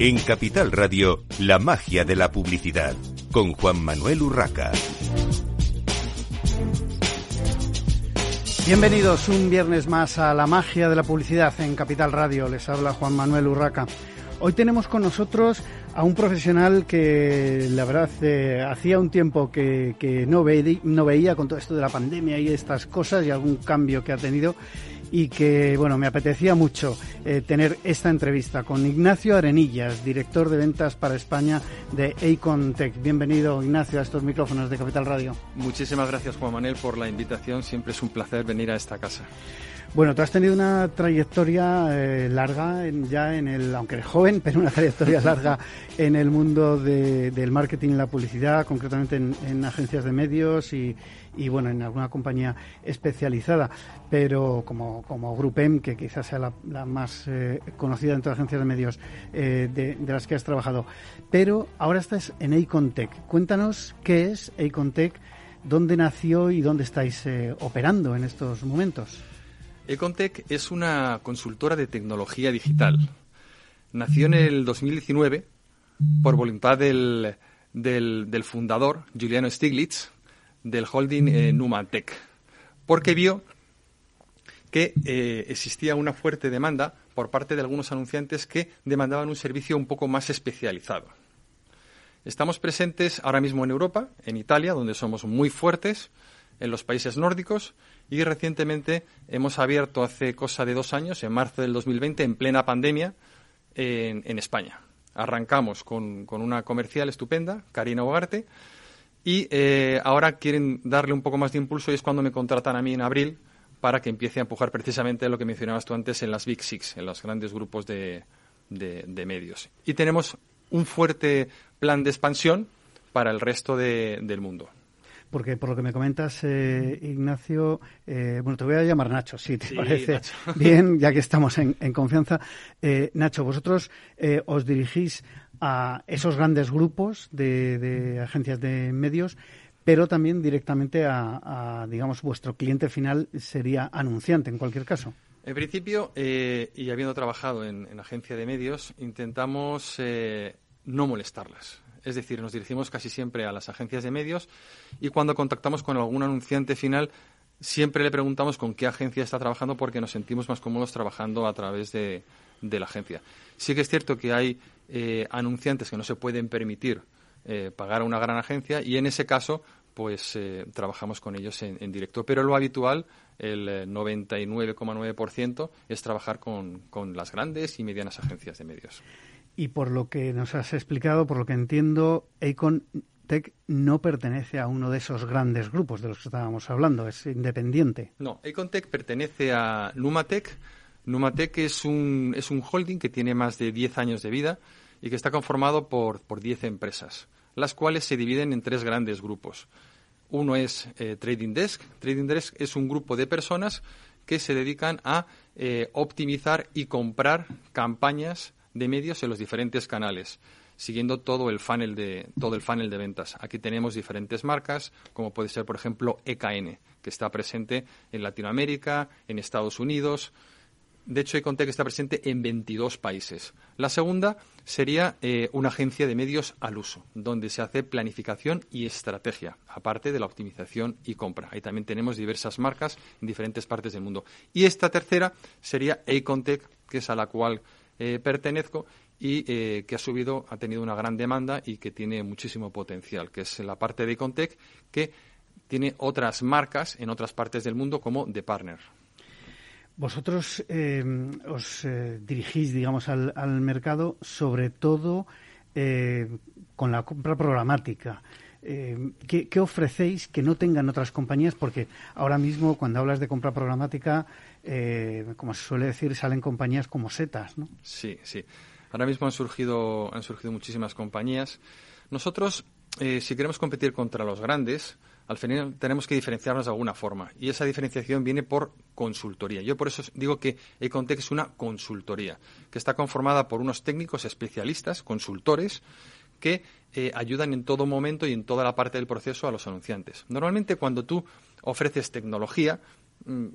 En Capital Radio, la magia de la publicidad, con Juan Manuel Urraca. Bienvenidos un viernes más a la magia de la publicidad en Capital Radio. Les habla Juan Manuel Urraca. Hoy tenemos con nosotros a un profesional que la verdad eh, hacía un tiempo que, no, no veía con todo esto de la pandemia y estas cosas y algún cambio que ha tenido y que, bueno, me apetecía mucho eh, tener esta entrevista con Ignacio Arenillas, director de ventas para España de Acontech. Bienvenido, Ignacio, a estos micrófonos de Capital Radio. Muchísimas gracias, Juan Manuel, por la invitación. Siempre es un placer venir a esta casa. Bueno, tú has tenido una trayectoria eh, larga ya en el, aunque eres joven, pero una trayectoria larga en el mundo del marketing y la publicidad, concretamente en, agencias de medios y, bueno, en alguna compañía especializada, pero como, como Grupem, que quizás sea la, más eh, conocida entre las agencias de medios eh, de, las que has trabajado. Pero ahora estás en Acontech. Cuéntanos qué es Acontech, dónde nació y dónde estáis operando en estos momentos. Econtech es una consultora de tecnología digital. Nació en el 2019 por voluntad del, del, fundador, Juliano Stiglitz, del holding eh, porque vio que eh, existía una fuerte demanda por parte de algunos anunciantes que demandaban un servicio un poco más especializado. Estamos presentes ahora mismo en Europa, en Italia, donde somos muy fuertes, en los países nórdicos y recientemente hemos abierto hace cosa de dos años, en marzo del 2020, en plena pandemia, en, España. Arrancamos con, una comercial estupenda, Karina Bogarte, y eh, ahora quieren darle un poco más de impulso y es cuando me contratan a mí en abril para que empiece a empujar precisamente lo que mencionabas tú antes en las Big Six, en los grandes grupos de, de, medios. Y tenemos un fuerte plan de expansión para el resto del mundo porque por lo que me comentas, eh, Ignacio, eh, bueno, te voy a llamar Nacho, si te parece bien, ya que estamos en, confianza. Eh, Nacho, vosotros os dirigís a esos grandes grupos de, agencias de medios, pero también directamente a, digamos, vuestro cliente final sería anunciante en cualquier caso. En principio, y habiendo trabajado en, en, agencia de medios, intentamos no molestarlas. Es decir, nos dirigimos casi siempre a las agencias de medios y cuando contactamos con algún anunciante final, siempre le preguntamos con qué agencia está trabajando porque nos sentimos más cómodos trabajando a través de, la agencia. Sí que es cierto que hay eh, anunciantes que no se pueden permitir eh, pagar a una gran agencia y en ese caso pues eh, trabajamos con ellos en, en, directo. Pero lo habitual, el 99,9%, es trabajar con, con las grandes y medianas agencias de medios. Y por lo que nos has explicado, por lo que entiendo, Acon Tech no pertenece a uno de esos grandes grupos de los que estábamos hablando, es independiente. No, Acontech pertenece a Numatech. Numatech es un, es un holding que tiene más de 10 años de vida y que está conformado por, por 10 empresas, las cuales se dividen en tres grandes grupos. Uno es eh, Trading Desk. Trading Desk es un grupo de personas que se dedican a eh, optimizar y comprar campañas de medios en los diferentes canales siguiendo todo el funnel de todo el funnel de ventas. Aquí tenemos diferentes marcas, como puede ser por ejemplo EKN, que está presente en Latinoamérica, en Estados Unidos. De hecho, Econtech está presente en 22 países. La segunda sería eh, una agencia de medios al uso, donde se hace planificación y estrategia, aparte de la optimización y compra. Ahí también tenemos diversas marcas en diferentes partes del mundo. Y esta tercera sería Acontech, que es a la cual eh, pertenezco y eh, que ha subido, ha tenido una gran demanda y que tiene muchísimo potencial, que es la parte de Contec, que tiene otras marcas en otras partes del mundo como The Partner. Vosotros eh, os dirigís, digamos, al, mercado sobre todo con la compra programática. ¿qué, ¿qué, ofrecéis que no tengan otras compañías? Porque ahora mismo, cuando hablas de compra programática, eh, como se suele decir, salen compañías como setas, ¿no? Sí, sí. Ahora mismo han surgido, han surgido muchísimas compañías. Nosotros, eh, si queremos competir contra los grandes, al final tenemos que diferenciarnos de alguna forma. Y esa diferenciación viene por consultoría. Yo por eso digo que Econtech es una consultoría, que está conformada por unos técnicos especialistas, consultores, que eh, ayudan en todo momento y en toda la parte del proceso a los anunciantes. Normalmente cuando tú ofreces tecnología,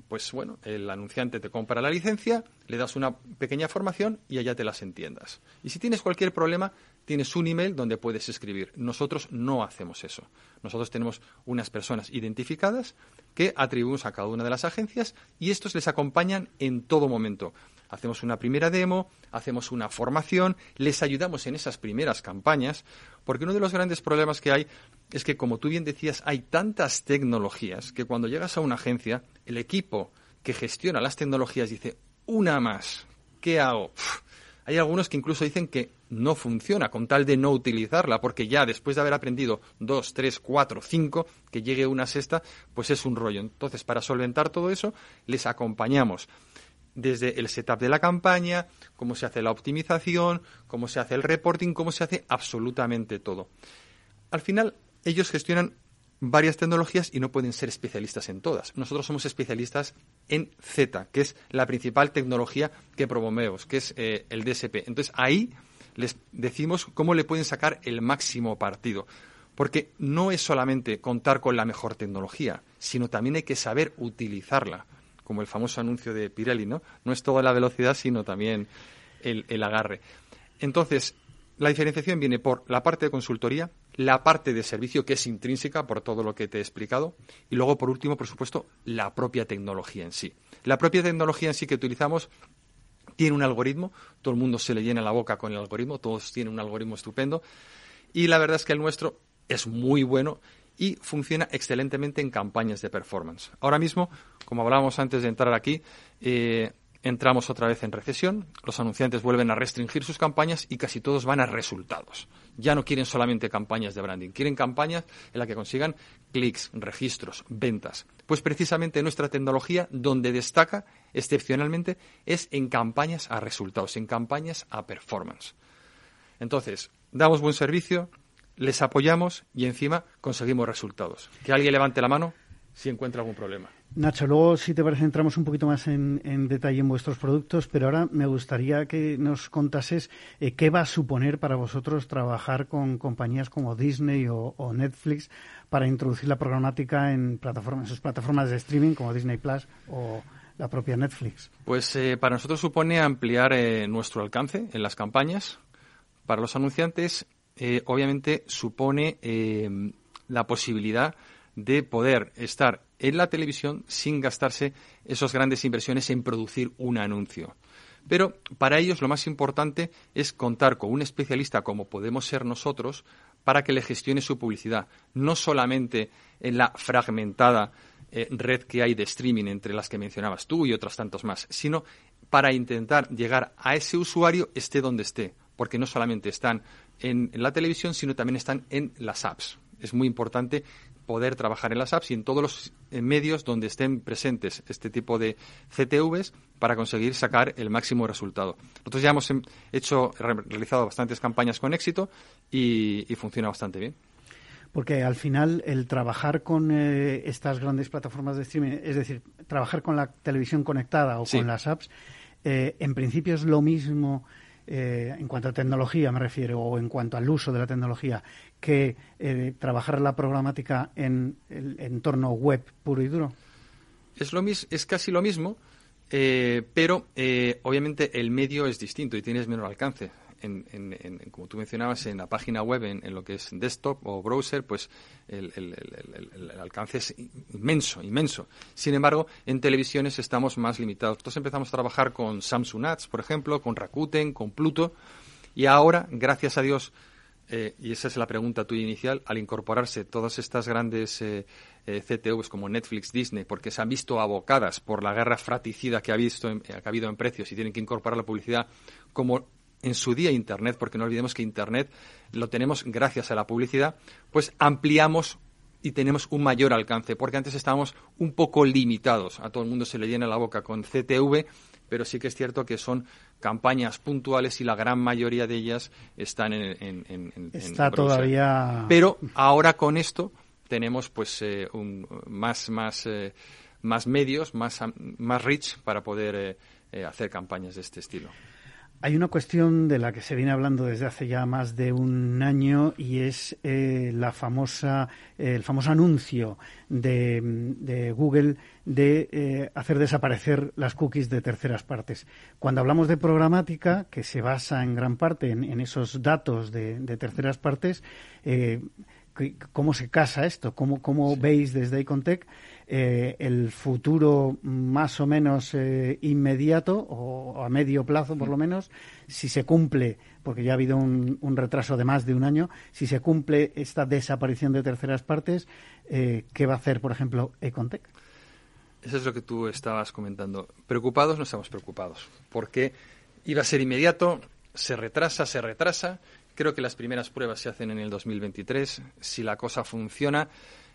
pues bueno, el anunciante te compra la licencia, le das una pequeña formación y allá te las entiendas. Y si tienes cualquier problema, tienes un email donde puedes escribir. Nosotros no hacemos eso. Nosotros tenemos unas personas identificadas que atribuimos a cada una de las agencias y estos les acompañan en todo momento. Hacemos una primera demo, hacemos una formación, les ayudamos en esas primeras campañas, porque uno de los grandes problemas que hay es que, como tú bien decías, hay tantas tecnologías que cuando llegas a una agencia, el equipo que gestiona las tecnologías dice, una más, ¿qué hago? Hay algunos que incluso dicen que no funciona con tal de no utilizarla, porque ya después de haber aprendido dos, tres, cuatro, cinco, que llegue una sexta, pues es un rollo. Entonces, para solventar todo eso, les acompañamos desde el setup de la campaña, cómo se hace la optimización, cómo se hace el reporting, cómo se hace absolutamente todo. Al final, ellos gestionan varias tecnologías y no pueden ser especialistas en todas. Nosotros somos especialistas en Z, que es la principal tecnología que promovemos, que es eh, el DSP. Entonces ahí les decimos cómo le pueden sacar el máximo partido. Porque no es solamente contar con la mejor tecnología, sino también hay que saber utilizarla, como el famoso anuncio de Pirelli, ¿no? No es toda la velocidad, sino también el, el agarre. Entonces, la diferenciación viene por la parte de consultoría, la parte de servicio que es intrínseca por todo lo que te he explicado y luego, por último, por supuesto, la propia tecnología en sí. La propia tecnología en sí que utilizamos tiene un algoritmo, todo el mundo se le llena la boca con el algoritmo, todos tienen un algoritmo estupendo y la verdad es que el nuestro es muy bueno y funciona excelentemente en campañas de performance. Ahora mismo, como hablábamos antes de entrar aquí, eh, entramos otra vez en recesión, los anunciantes vuelven a restringir sus campañas y casi todos van a resultados. Ya no quieren solamente campañas de branding, quieren campañas en las que consigan clics, registros, ventas. Pues precisamente nuestra tecnología donde destaca excepcionalmente es en campañas a resultados, en campañas a performance. Entonces, damos buen servicio, les apoyamos y encima conseguimos resultados. Que alguien levante la mano si encuentra algún problema. Nacho, luego, si te parece, entramos un poquito más en, detalle en vuestros productos, pero ahora me gustaría que nos contases eh, qué va a suponer para vosotros trabajar con compañías como Disney o, Netflix para introducir la programática en, plataformas, sus plataformas de streaming como Disney Plus o la propia Netflix. Pues eh, para nosotros supone ampliar eh, nuestro alcance en las campañas. Para los anunciantes, obviamente, supone la posibilidad de poder estar en la televisión sin gastarse esas grandes inversiones en producir un anuncio. Pero para ellos lo más importante es contar con un especialista como podemos ser nosotros para que le gestione su publicidad, no solamente en la fragmentada eh, red que hay de streaming entre las que mencionabas tú y otras tantos más, sino para intentar llegar a ese usuario esté donde esté, porque no solamente están en la televisión, sino también están en las apps. Es muy importante poder trabajar en las apps y en todos los medios donde estén presentes este tipo de CTVs para conseguir sacar el máximo resultado. Nosotros ya hemos hecho, realizado bastantes campañas con éxito y, funciona bastante bien. Porque al final el trabajar con eh, estas grandes plataformas de streaming, es decir, trabajar con la televisión conectada o con las apps, eh, en principio es lo mismo eh, en cuanto a tecnología me refiero, o en cuanto al uso de la tecnología, que eh, trabajar la programática en el entorno web puro y duro? Es, lo es casi lo mismo, eh, pero obviamente el medio es distinto y tienes menor alcance en, como tú mencionabas, en la página web, en, lo que es desktop o browser, pues el, alcance es inmenso, inmenso. Sin embargo, en televisiones estamos más limitados. Entonces empezamos a trabajar con Samsung Ads, por ejemplo, con Rakuten, con Pluto, y ahora, gracias a Dios, eh, y esa es la pregunta tuya inicial, al incorporarse todas estas grandes eh, eh, CTVs como Netflix, Disney, porque se han visto abocadas por la guerra fraticida que ha, visto que ha habido en precios y tienen que incorporar la publicidad como en su día Internet, porque no olvidemos que Internet lo tenemos gracias a la publicidad, pues ampliamos y tenemos un mayor alcance, porque antes estábamos un poco limitados. A todo el mundo se le llena la boca con CTV, pero sí que es cierto que son campañas puntuales y la gran mayoría de ellas están en, en, Está todavía. Pero ahora con esto tenemos pues eh, un, más más eh, más medios, más más rich para poder eh, hacer campañas de este estilo. Hay una cuestión de la que se viene hablando desde hace ya más de un año y es eh, la famosa, el famoso anuncio de, Google de eh, hacer desaparecer las cookies de terceras partes. Cuando hablamos de programática, que se basa en gran parte en, esos datos de, terceras partes, eh, ¿cómo se casa esto? ¿Cómo, cómo veis desde Icontech eh, el futuro más o menos eh, inmediato o a medio plazo por lo menos, si se cumple, porque ya ha habido un, retraso de más de un año, si se cumple esta desaparición de terceras partes, eh, ¿qué va a hacer, por ejemplo, Econtec? Eso es lo que tú estabas comentando. Preocupados no estamos preocupados, porque iba a ser inmediato, se retrasa, se retrasa. Creo que las primeras pruebas se hacen en el 2023. Si la cosa funciona,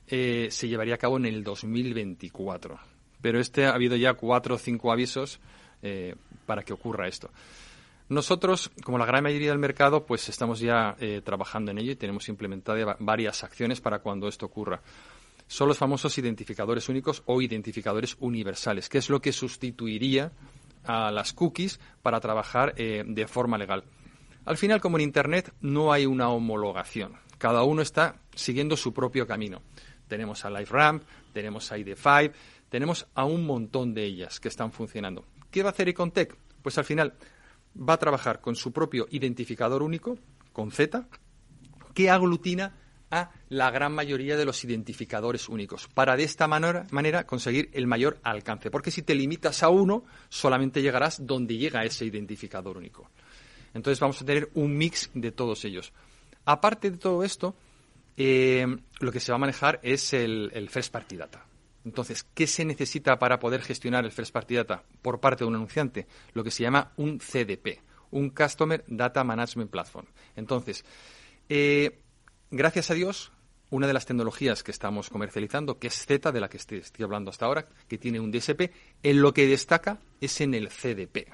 eh, se llevaría a cabo en el 2024. Pero este ha habido ya cuatro o cinco avisos eh, para que ocurra esto. Nosotros, como la gran mayoría del mercado, pues estamos ya eh, trabajando en ello y tenemos implementadas varias acciones para cuando esto ocurra. Son los famosos identificadores únicos o identificadores universales, que es lo que sustituiría a las cookies para trabajar de forma legal. Al final, como en Internet, no hay una homologación. Cada uno está siguiendo su propio camino. Tenemos a LiveRamp, tenemos a ID5, tenemos a un montón de ellas que están funcionando. ¿Qué va a hacer Icontech? Pues al final va a trabajar con su propio identificador único, con Z, que aglutina a la gran mayoría de los identificadores únicos, para de esta manera, manera, conseguir el mayor alcance. Porque si te limitas a uno, solamente llegarás donde llega ese identificador único. Entonces vamos a tener un mix de todos ellos. Aparte de todo esto, eh, lo que se va a manejar es el, First Party Data. Entonces, ¿qué se necesita para poder gestionar el First Party Data por parte de un anunciante? Lo que se llama un CDP, un Customer Data Management Platform. Entonces, eh, gracias a Dios, una de las tecnologías que estamos comercializando, que es Z, de la que estoy, hablando hasta ahora, que tiene un DSP, en lo que destaca es en el CDP.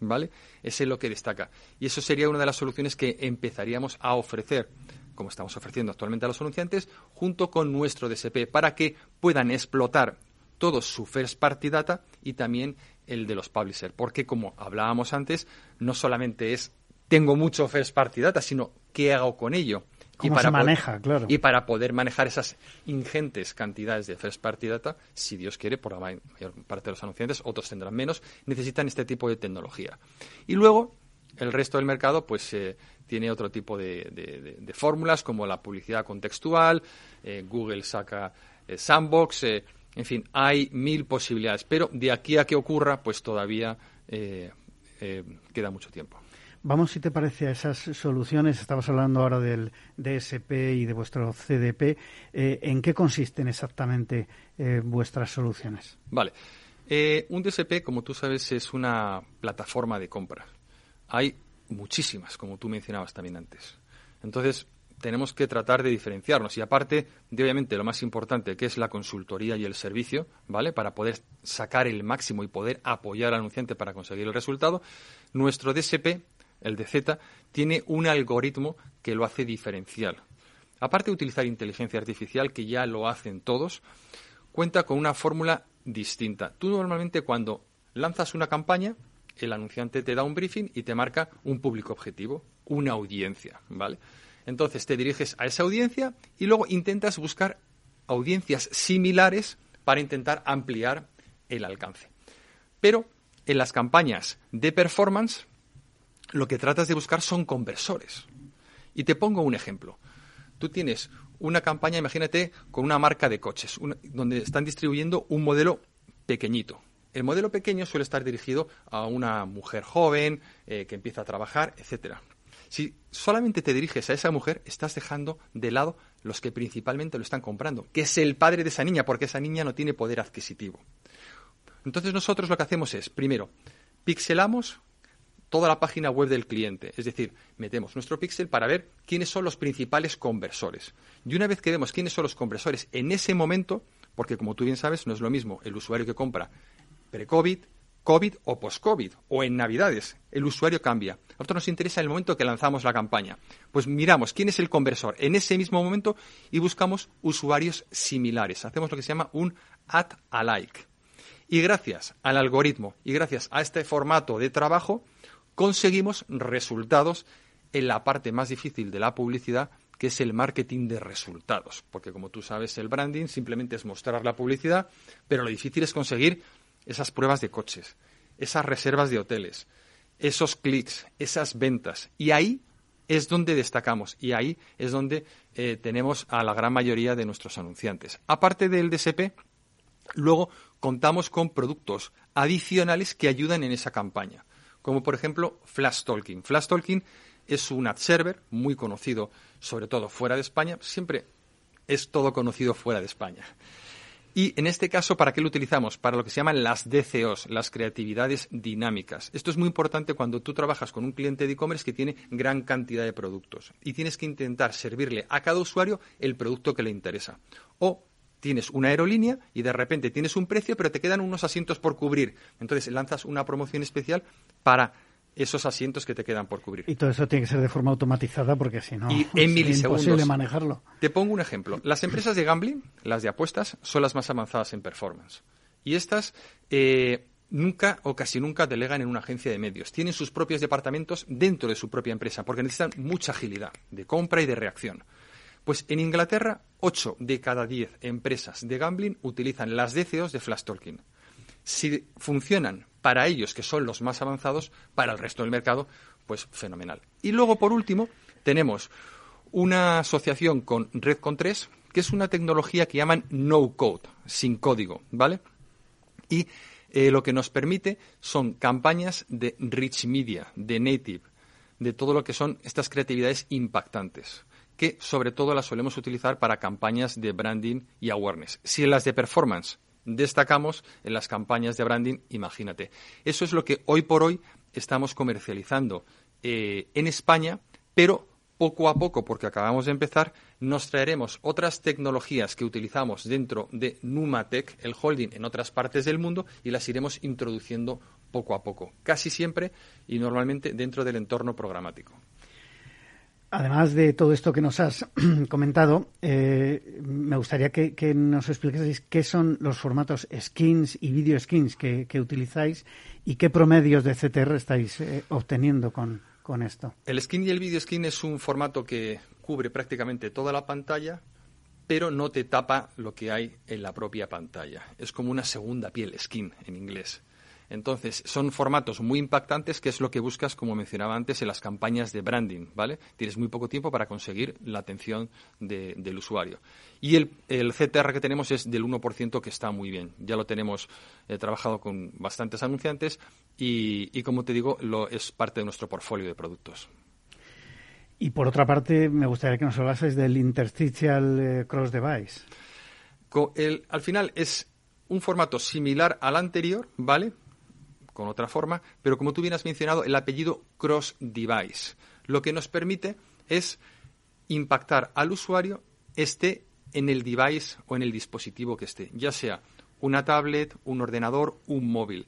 ¿Vale? Es en lo que destaca. Y eso sería una de las soluciones que empezaríamos a ofrecer como estamos ofreciendo actualmente a los anunciantes, junto con nuestro DSP, para que puedan explotar todo su first party data y también el de los publishers. Porque, como hablábamos antes, no solamente es tengo mucho first party data, sino qué hago con ello. y para se maneja, claro. Y para poder manejar esas ingentes cantidades de first party data, si Dios quiere, por la mayor parte de los anunciantes, otros tendrán menos, necesitan este tipo de tecnología. Y luego, el resto del mercado, pues eh, tiene otro tipo de, fórmulas como la publicidad contextual, eh, Google saca eh, Sandbox, eh, en fin, hay mil posibilidades, pero de aquí a que ocurra, pues todavía queda mucho tiempo. Vamos, si te parece, a esas soluciones. Estabas hablando ahora del DSP y de vuestro CDP. ¿En qué consisten exactamente vuestras soluciones? Vale. un DSP, como tú sabes, es una plataforma de compra. Hay muchísimas, como tú mencionabas también antes. Entonces, tenemos que tratar de diferenciarnos y aparte de obviamente lo más importante que es la consultoría y el servicio, ¿vale? Para poder sacar el máximo y poder apoyar al anunciante para conseguir el resultado, nuestro DSP, el DZ, tiene un algoritmo que lo hace diferencial. Aparte de utilizar inteligencia artificial, que ya lo hacen todos, cuenta con una fórmula distinta. Tú normalmente cuando lanzas una campaña, el anunciante te da un briefing y te marca un público objetivo, una audiencia, ¿vale? Entonces te diriges a esa audiencia y luego intentas buscar audiencias similares para intentar ampliar el alcance. Pero en las campañas de performance, lo que tratas de buscar son conversores. Y te pongo un ejemplo. Tú tienes una campaña, imagínate, con una marca de coches, donde están distribuyendo un modelo pequeñito, el modelo pequeño suele estar dirigido a una mujer joven eh, que empieza a trabajar, etcétera. Si solamente te diriges a esa mujer, estás dejando de lado los que principalmente lo están comprando, que es el padre de esa niña, porque esa niña no tiene poder adquisitivo. Entonces nosotros lo que hacemos es, primero, pixelamos toda la página web del cliente, es decir, metemos nuestro pixel para ver quiénes son los principales conversores. Y una vez que vemos quiénes son los conversores en ese momento, porque como tú bien sabes, no es lo mismo el usuario que compra pre-COVID, COVID o post-COVID, o en Navidades. El usuario cambia. A nosotros nos interesa el momento que lanzamos la campaña. Pues miramos quién es el conversor en ese mismo momento y buscamos usuarios similares. Hacemos lo que se llama un add alike. Y gracias al algoritmo y gracias a este formato de trabajo, conseguimos resultados en la parte más difícil de la publicidad, que es el marketing de resultados. Porque como tú sabes, el branding simplemente es mostrar la publicidad, pero lo difícil es conseguir esas pruebas de coches, esas reservas de hoteles, esos clics, esas ventas. Y ahí es donde destacamos y ahí es donde eh, tenemos a la gran mayoría de nuestros anunciantes. Aparte del DSP, luego contamos con productos adicionales que ayudan en esa campaña, como por ejemplo Flash Talking. Flash Talking es un ad server muy conocido, sobre todo fuera de España, siempre es todo conocido fuera de España. Y en este caso, ¿para qué lo utilizamos? Para lo que se llaman las DCOs, las creatividades dinámicas. Esto es muy importante cuando tú trabajas con un cliente de e-commerce que tiene gran cantidad de productos y tienes que intentar servirle a cada usuario el producto que le interesa. O tienes una aerolínea y de repente tienes un precio, pero te quedan unos asientos por cubrir. Entonces lanzas una promoción especial para esos asientos que te quedan por cubrir. Y todo eso tiene que ser de forma automatizada porque si no y en es imposible manejarlo. Te pongo un ejemplo. Las empresas de gambling, las de apuestas, son las más avanzadas en performance. Y estas eh, nunca o casi nunca delegan en una agencia de medios. Tienen sus propios departamentos dentro de su propia empresa porque necesitan mucha agilidad de compra y de reacción. Pues en Inglaterra, 8 de cada 10 empresas de gambling utilizan las DCOs de Flash Talking. Si funcionan para ellos, que son los más avanzados, para el resto del mercado, pues fenomenal. Y luego, por último, tenemos una asociación con Red con 3, que es una tecnología que llaman no code, sin código, ¿vale? Y eh, lo que nos permite son campañas de rich media, de native, de todo lo que son estas creatividades impactantes, que sobre todo las solemos utilizar para campañas de branding y awareness. Si las de performance destacamos en las campañas de branding, imagínate. Eso es lo que hoy por hoy estamos comercializando eh, en España, pero poco a poco, porque acabamos de empezar, nos traeremos otras tecnologías que utilizamos dentro de Numatec, el holding en otras partes del mundo, y las iremos introduciendo poco a poco, casi siempre y normalmente dentro del entorno programático. Además de todo esto que nos has comentado, eh, me gustaría que, nos explicaseis qué son los formatos skins y video skins que, utilizáis y qué promedios de CTR estáis eh, obteniendo con, con esto. El skin y el video skin es un formato que cubre prácticamente toda la pantalla, pero no te tapa lo que hay en la propia pantalla. Es como una segunda piel, skin en inglés. Entonces, son formatos muy impactantes, que es lo que buscas, como mencionaba antes, en las campañas de branding, ¿vale? Tienes muy poco tiempo para conseguir la atención del usuario. Y el, el, CTR que tenemos es del 1%, que está muy bien. Ya lo tenemos eh, trabajado con bastantes anunciantes y, como te digo, lo, es parte de nuestro portfolio de productos. Y por otra parte, me gustaría que nos hablases del Interstitial eh, Cross Device. al final es un formato similar al anterior, ¿vale? Con otra forma, pero como tú bien has mencionado, el apellido cross device. Lo que nos permite es impactar al usuario esté en el device o en el dispositivo que esté, ya sea una tablet, un ordenador, un móvil.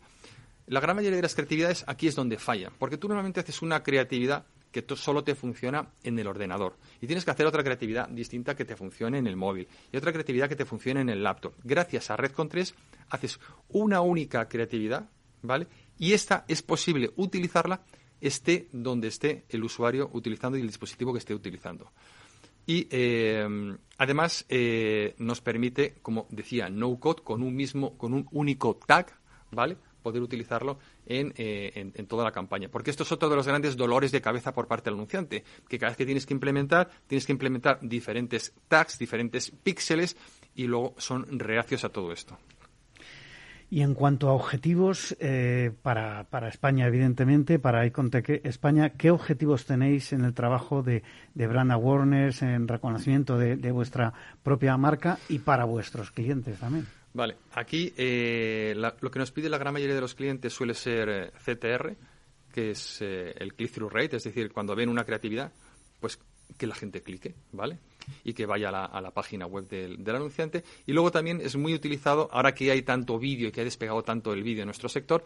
La gran mayoría de las creatividades aquí es donde fallan, porque tú normalmente haces una creatividad que solo te funciona en el ordenador y tienes que hacer otra creatividad distinta que te funcione en el móvil y otra creatividad que te funcione en el laptop. Gracias a Red con 3 haces una única creatividad ¿vale? Y esta es posible utilizarla esté donde esté el usuario utilizando y el dispositivo que esté utilizando. Y eh, además eh, nos permite, como decía, no code con un mismo, con un único tag, ¿vale? Poder utilizarlo en, eh, en, en, toda la campaña. Porque esto es otro de los grandes dolores de cabeza por parte del anunciante, que cada vez que tienes que implementar, tienes que implementar diferentes tags, diferentes píxeles, y luego son reacios a todo esto. Y en cuanto a objetivos eh, para, para, España, evidentemente, para Icontec España, ¿qué objetivos tenéis en el trabajo de, de brand awareness, en reconocimiento de, vuestra propia marca y para vuestros clientes también? Vale, aquí eh, lo que nos pide la gran mayoría de los clientes suele ser eh, CTR, que es el click-through rate, es decir, cuando ven una creatividad, pues que la gente clique, ¿vale? Y que vaya a la, página web del, anunciante. Y luego también es muy utilizado, ahora que hay tanto vídeo y que ha despegado tanto el vídeo en nuestro sector,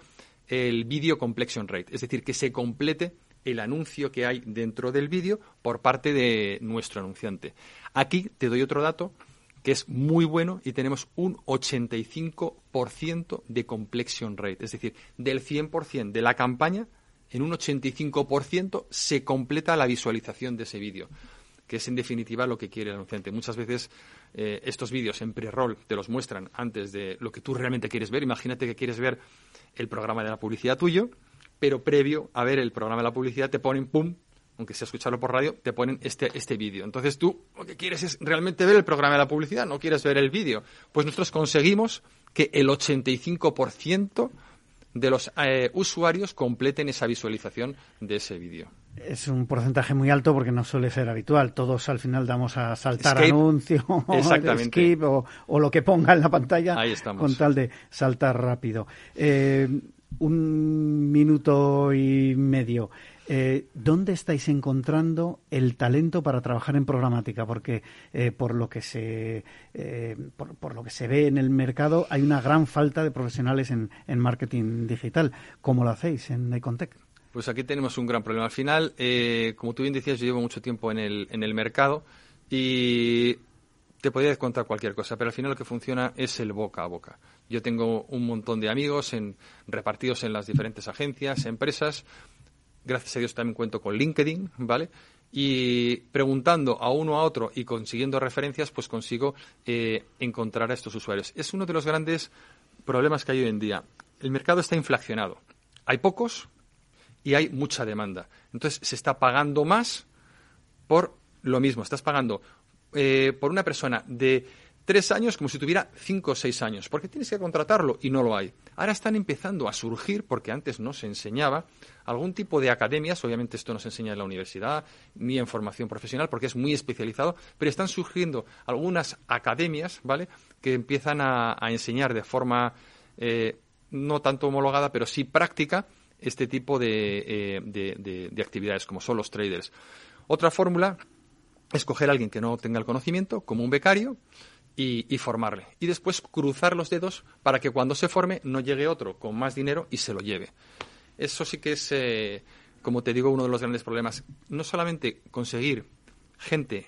el video completion rate, es decir, que se complete el anuncio que hay dentro del vídeo por parte de nuestro anunciante. Aquí te doy otro dato que es muy bueno y tenemos un 85% de completion rate, es decir, del 100% de la campaña en un 85% se completa la visualización de ese vídeo, que es en definitiva lo que quiere el anunciante. Muchas veces eh, estos vídeos en pre-roll te los muestran antes de lo que tú realmente quieres ver. Imagínate que quieres ver el programa de la publicidad tuyo, pero previo a ver el programa de la publicidad te ponen, pum, aunque sea escucharlo por radio, te ponen este, este vídeo. Entonces tú lo que quieres es realmente ver el programa de la publicidad, no quieres ver el vídeo. Pues nosotros conseguimos que el 85% de los eh, usuarios completen esa visualización de ese vídeo. Es un porcentaje muy alto porque no suele ser habitual. Todos al final damos a saltar anuncio skip, o, o, lo que ponga en la pantalla con tal de saltar rápido. Eh, un minuto y medio. Eh, ¿Dónde estáis encontrando el talento para trabajar en programática? Porque eh, por lo que se eh, por, lo que se ve en el mercado hay una gran falta de profesionales en, marketing digital. ¿Cómo lo hacéis en Icontech? Pues aquí tenemos un gran problema. Al final, como tú bien decías, yo llevo mucho tiempo en el, en el mercado y te podría contar cualquier cosa, pero al final lo que funciona es el boca a boca. Yo tengo un montón de amigos en, repartidos en las diferentes agencias, empresas, gracias a Dios también cuento con LinkedIn, ¿vale? Y preguntando a uno a otro y consiguiendo referencias, pues consigo eh, encontrar a estos usuarios. Es uno de los grandes problemas que hay hoy en día. El mercado está inflacionado. Hay pocos y hay mucha demanda. Entonces se está pagando más por lo mismo. Estás pagando eh, por una persona de tres años como si tuviera cinco o seis años, porque tienes que contratarlo y no lo hay. Ahora están empezando a surgir, porque antes no se enseñaba, algún tipo de academias, obviamente esto no se enseña en la universidad ni en formación profesional porque es muy especializado, pero están surgiendo algunas academias, ¿vale?, que empiezan a, enseñar de forma eh, no tanto homologada, pero sí práctica este tipo eh, de, de actividades, como son los traders. Otra fórmula es coger a alguien que no tenga el conocimiento, como un becario, y, formarle. Y después cruzar los dedos para que cuando se forme no llegue otro con más dinero y se lo lleve. Eso sí que es, eh, como te digo, uno de los grandes problemas. No solamente conseguir gente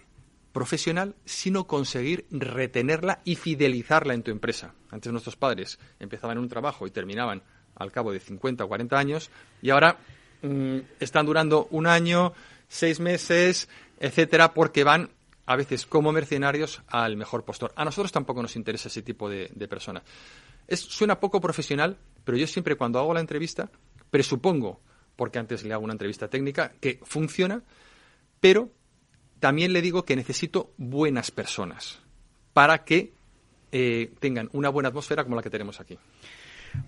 profesional, sino conseguir retenerla y fidelizarla en tu empresa. Antes nuestros padres empezaban en un trabajo y terminaban al cabo de 50 o 40 años y ahora mm, están durando un año, seis meses, etcétera, porque van a veces como mercenarios al mejor postor. A nosotros tampoco nos interesa ese tipo de, persona. Es, suena poco profesional, pero yo siempre cuando hago la entrevista presupongo, porque antes le hago una entrevista técnica, que funciona, pero también le digo que necesito buenas personas para que eh, tengan una buena atmósfera como la que tenemos aquí.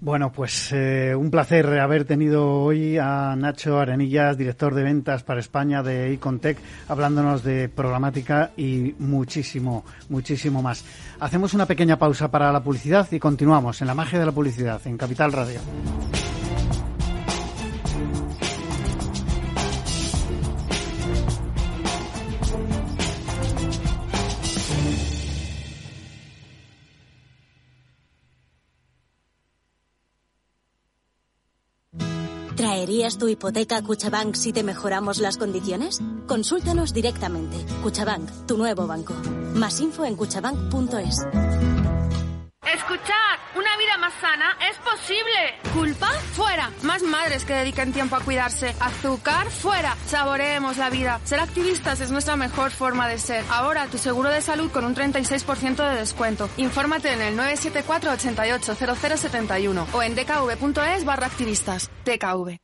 Bueno, pues eh, un placer haber tenido hoy a Nacho Arenillas, director de ventas para España de Icontech, hablándonos de programática y muchísimo, muchísimo más. Hacemos una pequeña pausa para la publicidad y continuamos en la magia de la publicidad en Capital Radio. ¿Traerías tu hipoteca Cuchabank si te mejoramos las condiciones? Consúltanos directamente. Cuchabank, tu nuevo banco. Más info en cuchabank.es. Escuchad, una vida más sana es posible. ¿Culpa? Fuera. Más madres que dediquen tiempo a cuidarse. Azúcar? Fuera. Saboreemos la vida. Ser activistas es nuestra mejor forma de ser. Ahora tu seguro de salud con un 36% de descuento. Infórmate en el 974 88 0071 o en dkv.es barra activistas. DKV.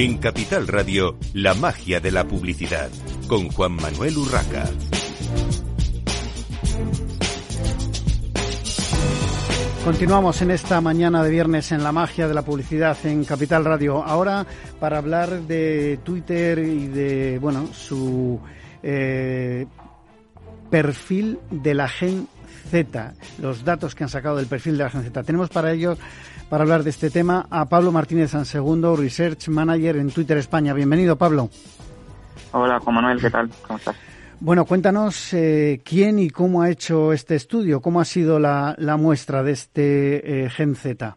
En Capital Radio, la magia de la publicidad, con Juan Manuel Urraca. Continuamos en esta mañana de viernes en la magia de la publicidad en Capital Radio. Ahora para hablar de Twitter y de bueno su eh, perfil de la Gen Z, los datos que han sacado del perfil de la Gen Z. Tenemos para ello, para hablar de este tema, a Pablo Martínez Sansegundo, Research Manager en Twitter España. Bienvenido, Pablo. Hola, Juan Manuel, ¿qué tal? ¿Cómo estás? Bueno, cuéntanos eh, quién y cómo ha hecho este estudio, cómo ha sido la, muestra de este eh, Gen Z.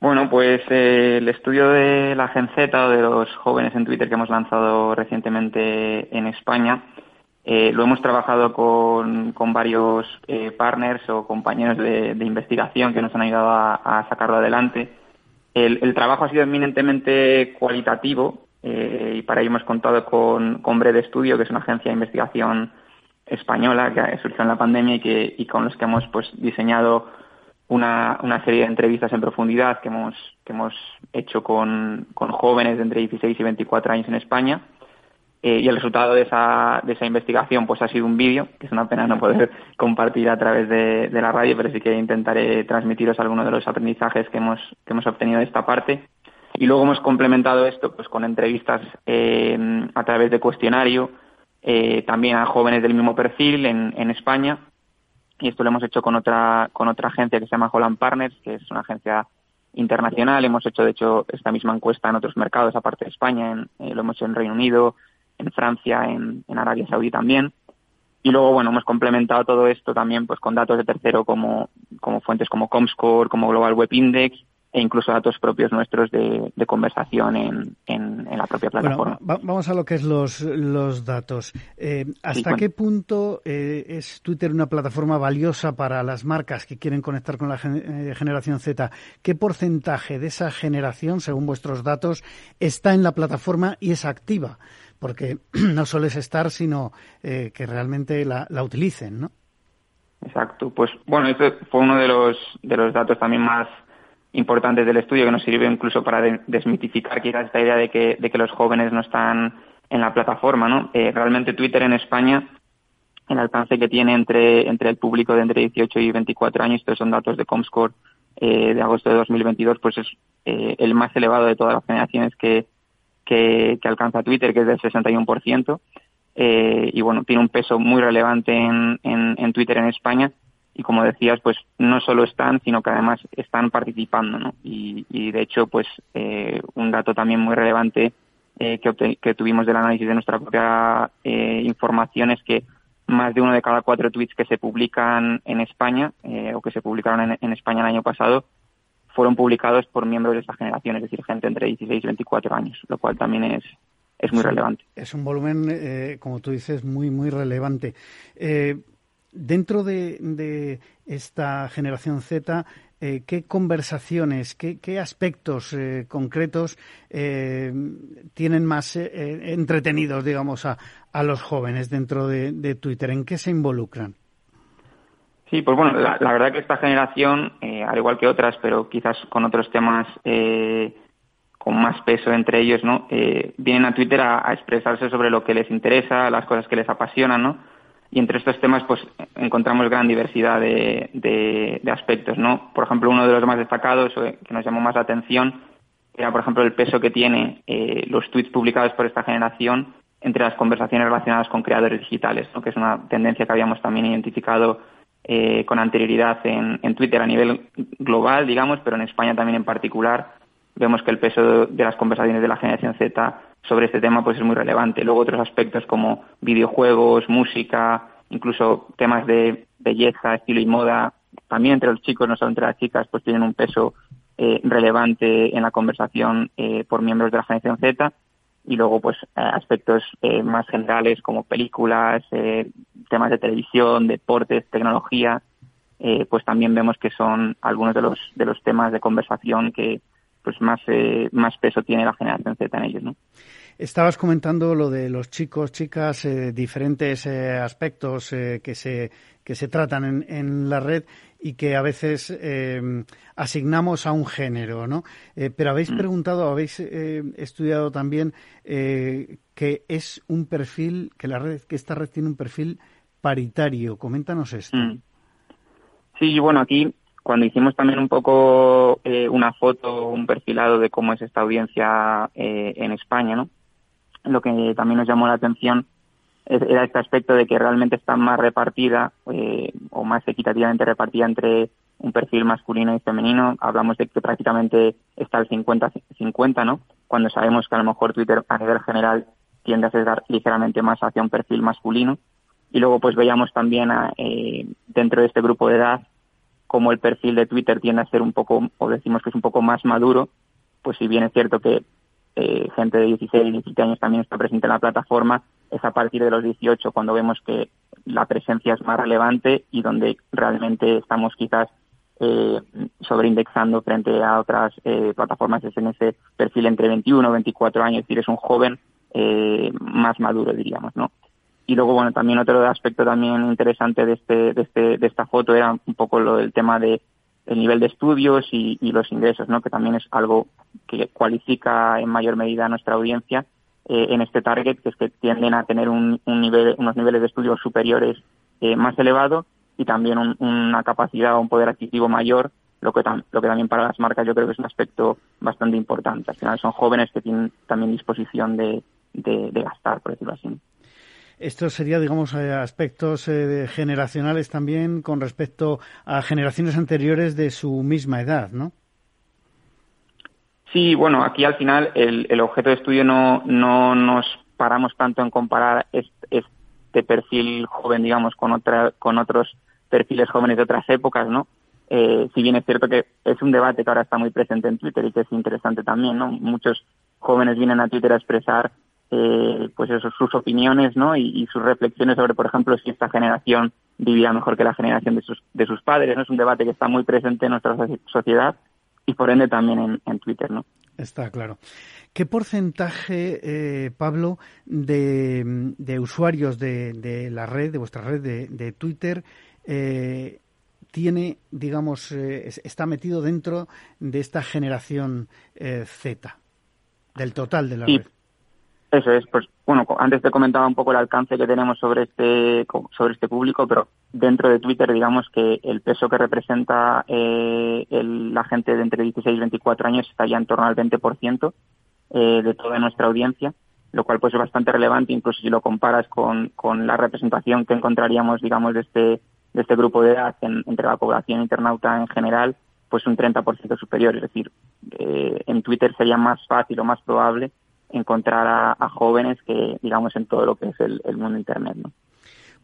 Bueno, pues eh, el estudio de la Gen Z o de los jóvenes en Twitter que hemos lanzado recientemente en España, lo hemos trabajado con, varios partners o compañeros de, investigación que nos han ayudado a, sacarlo adelante. el, trabajo ha sido eminentemente cualitativo eh, y para ello hemos contado con, con Bred Studio, que es una agencia de investigación española que surgió en la pandemia y, que, y con los que hemos pues diseñado una, una serie de entrevistas en profundidad que hemos, que hemos hecho con, con jóvenes de entre 16 y 24 años en España. Eh, y el resultado de esa, de esa investigación pues ha sido un vídeo, que es una pena no poder compartir a través de, de la radio, pero sí que intentaré transmitiros algunos de los aprendizajes que hemos, que hemos obtenido de esta parte. Y luego hemos complementado esto pues con entrevistas eh, a través de cuestionario, eh, también a jóvenes del mismo perfil en, en, España. Y esto lo hemos hecho con otra, con otra agencia que se llama Holland Partners, que es una agencia internacional. Hemos hecho, de hecho, esta misma encuesta en otros mercados, aparte de España. En, eh, lo hemos hecho en Reino Unido, en Francia, en, en Arabia Saudí también. Y luego, bueno, hemos complementado todo esto también pues con datos de tercero como, como fuentes como Comscore, como Global Web Index e incluso datos propios nuestros de, conversación en, en, la propia plataforma. vamos a lo que es los, los datos. Eh, ¿Hasta qué punto eh, es Twitter una plataforma valiosa para las marcas que quieren conectar con la eh, generación Z? ¿Qué porcentaje de esa generación, según vuestros datos, está en la plataforma y es activa? Porque no solo es estar, sino que realmente la, la utilicen, ¿no? Exacto. Pues bueno, este fue uno de los, de los datos también más importantes del estudio que nos sirve incluso para desmitificar quizás esta idea de que, de que los jóvenes no están en la plataforma, ¿no? Eh, realmente Twitter en España, el alcance que tiene entre, entre el público de entre 18 y 24 años, estos son datos de Comscore eh, de agosto de 2022, pues es eh, el más elevado de todas las generaciones que, que, alcanza Twitter, que es del 61%. Eh, y bueno, tiene un peso muy relevante en, en, en Twitter en España y como decías, pues no solo están, sino que además están participando, ¿no? Y, y de hecho, pues eh, un dato también muy relevante eh, que, que, tuvimos del análisis de nuestra propia eh, información es que más de uno de cada cuatro tweets que se publican en España eh, o que se publicaron en, en, España el año pasado fueron publicados por miembros de esta generación, es decir, gente entre 16 y 24 años, lo cual también es, es muy relevante. Es un volumen, eh, como tú dices, muy, muy relevante. Eh, Dentro de, esta generación Z, eh, ¿qué conversaciones, qué, aspectos eh, concretos eh, tienen más entretenidos, digamos, a, los jóvenes dentro de, Twitter? ¿En qué se involucran? Sí, pues bueno, la, verdad que esta generación, al igual que otras, pero quizás con otros temas con más peso entre ellos, ¿no? vienen a Twitter a, a, expresarse sobre lo que les interesa, las cosas que les apasionan, ¿no? y entre estos temas pues encontramos gran diversidad de, de, aspectos, ¿no? Por ejemplo, uno de los más destacados que nos llamó más la atención era, por ejemplo, el peso que tiene eh, los tweets publicados por esta generación entre las conversaciones relacionadas con creadores digitales, ¿no? que es una tendencia que habíamos también identificado eh, con anterioridad en, en Twitter a nivel global, digamos, pero en España también en particular. Vemos que el peso de las conversaciones de la generación Z sobre este tema pues es muy relevante. Luego otros aspectos como videojuegos, música, incluso temas de belleza, estilo y moda, también entre los chicos, no solo entre las chicas, pues tienen un peso eh, relevante en la conversación eh, por miembros de la generación Z. Y luego, pues, eh, aspectos más generales como películas, temas de televisión, deportes, tecnología, pues también vemos que son algunos de los, de los temas de conversación que, pues más, más peso tiene la generación Z en ellos, ¿no? Estabas comentando lo de los chicos, chicas, eh, diferentes eh, aspectos eh, que, se, que se tratan en, en, la red y que a veces asignamos a un género, ¿no? pero habéis mm. preguntado, habéis estudiado también que es un perfil, que la red, que esta red tiene un perfil paritario. Coméntanos esto. Mm. Sí, bueno, aquí cuando hicimos también un poco una foto, un perfilado de cómo es esta audiencia en España, ¿no? lo que también nos llamó la atención era este aspecto de que realmente está más repartida eh, o más equitativamente repartida entre un perfil masculino y femenino. Hablamos de que prácticamente está el 50-50, ¿no? Cuando sabemos que a lo mejor Twitter a nivel general tiende a ser ligeramente más hacia un perfil masculino. Y luego pues veíamos también eh, dentro de este grupo de edad como el perfil de Twitter tiende a ser un poco, o decimos que es un poco más maduro, pues si bien es cierto que eh, gente de 16 y 17 años también está presente en la plataforma, es a partir de los 18 cuando vemos que la presencia es más relevante y donde realmente estamos quizás eh, sobreindexando frente a otras eh, plataformas es en ese perfil entre 21 y 24 años, es decir, es un joven eh, más maduro, diríamos, ¿no? Y luego, bueno, también otro aspecto también interesante de, este, de, este, de esta foto era un poco lo del tema de el nivel de estudios y, los ingresos, ¿no? que también es algo que cualifica en mayor medida a nuestra audiencia eh, en este target, que es que tienden a tener un, nivel, unos niveles de estudios superiores eh, más elevados y también una capacidad o un poder adquisitivo mayor, lo que, también para las marcas yo creo que es un aspecto bastante importante. Al final son jóvenes que tienen también disposición de, gastar, por decirlo así. Esto sería, digamos, eh, aspectos eh, generacionales también con respecto a generaciones anteriores de su misma edad, ¿no? Sí, bueno, aquí al final el, el objeto de estudio no, no nos paramos tanto en comparar este, perfil joven, digamos, con, otra, con otros perfiles jóvenes de otras épocas, ¿no? Eh, si bien es cierto que es un debate que ahora está muy presente en Twitter y que es interesante también, ¿no? Muchos jóvenes vienen a Twitter a expresar eh, pues eso, sus opiniones ¿no? Y, sus reflexiones sobre, por ejemplo, si esta generación vivía mejor que la generación de sus, de sus padres. ¿no? Es un debate que está muy presente en nuestra sociedad y por ende también en, Twitter. ¿no? Está claro. ¿Qué porcentaje, eh, Pablo, de, de usuarios de, de, la red, de vuestra red de, de Twitter, eh, tiene, digamos, eh, está metido dentro de esta generación eh, Z, del total de la red? Eso es, pues bueno, antes te comentaba un poco el alcance que tenemos sobre este sobre este público, pero dentro de Twitter digamos que el peso que representa eh, la gente de entre 16 y 24 años está ya en torno al 20% eh, de toda nuestra audiencia, lo cual pues es bastante relevante, incluso si lo comparas con, con la representación que encontraríamos digamos de este de este grupo de edad entre la población internauta en general, pues un 30% superior, es decir, eh, en Twitter sería más fácil o más probable encontrar a, jóvenes que, digamos, en todo lo que es el, mundo Internet. ¿no?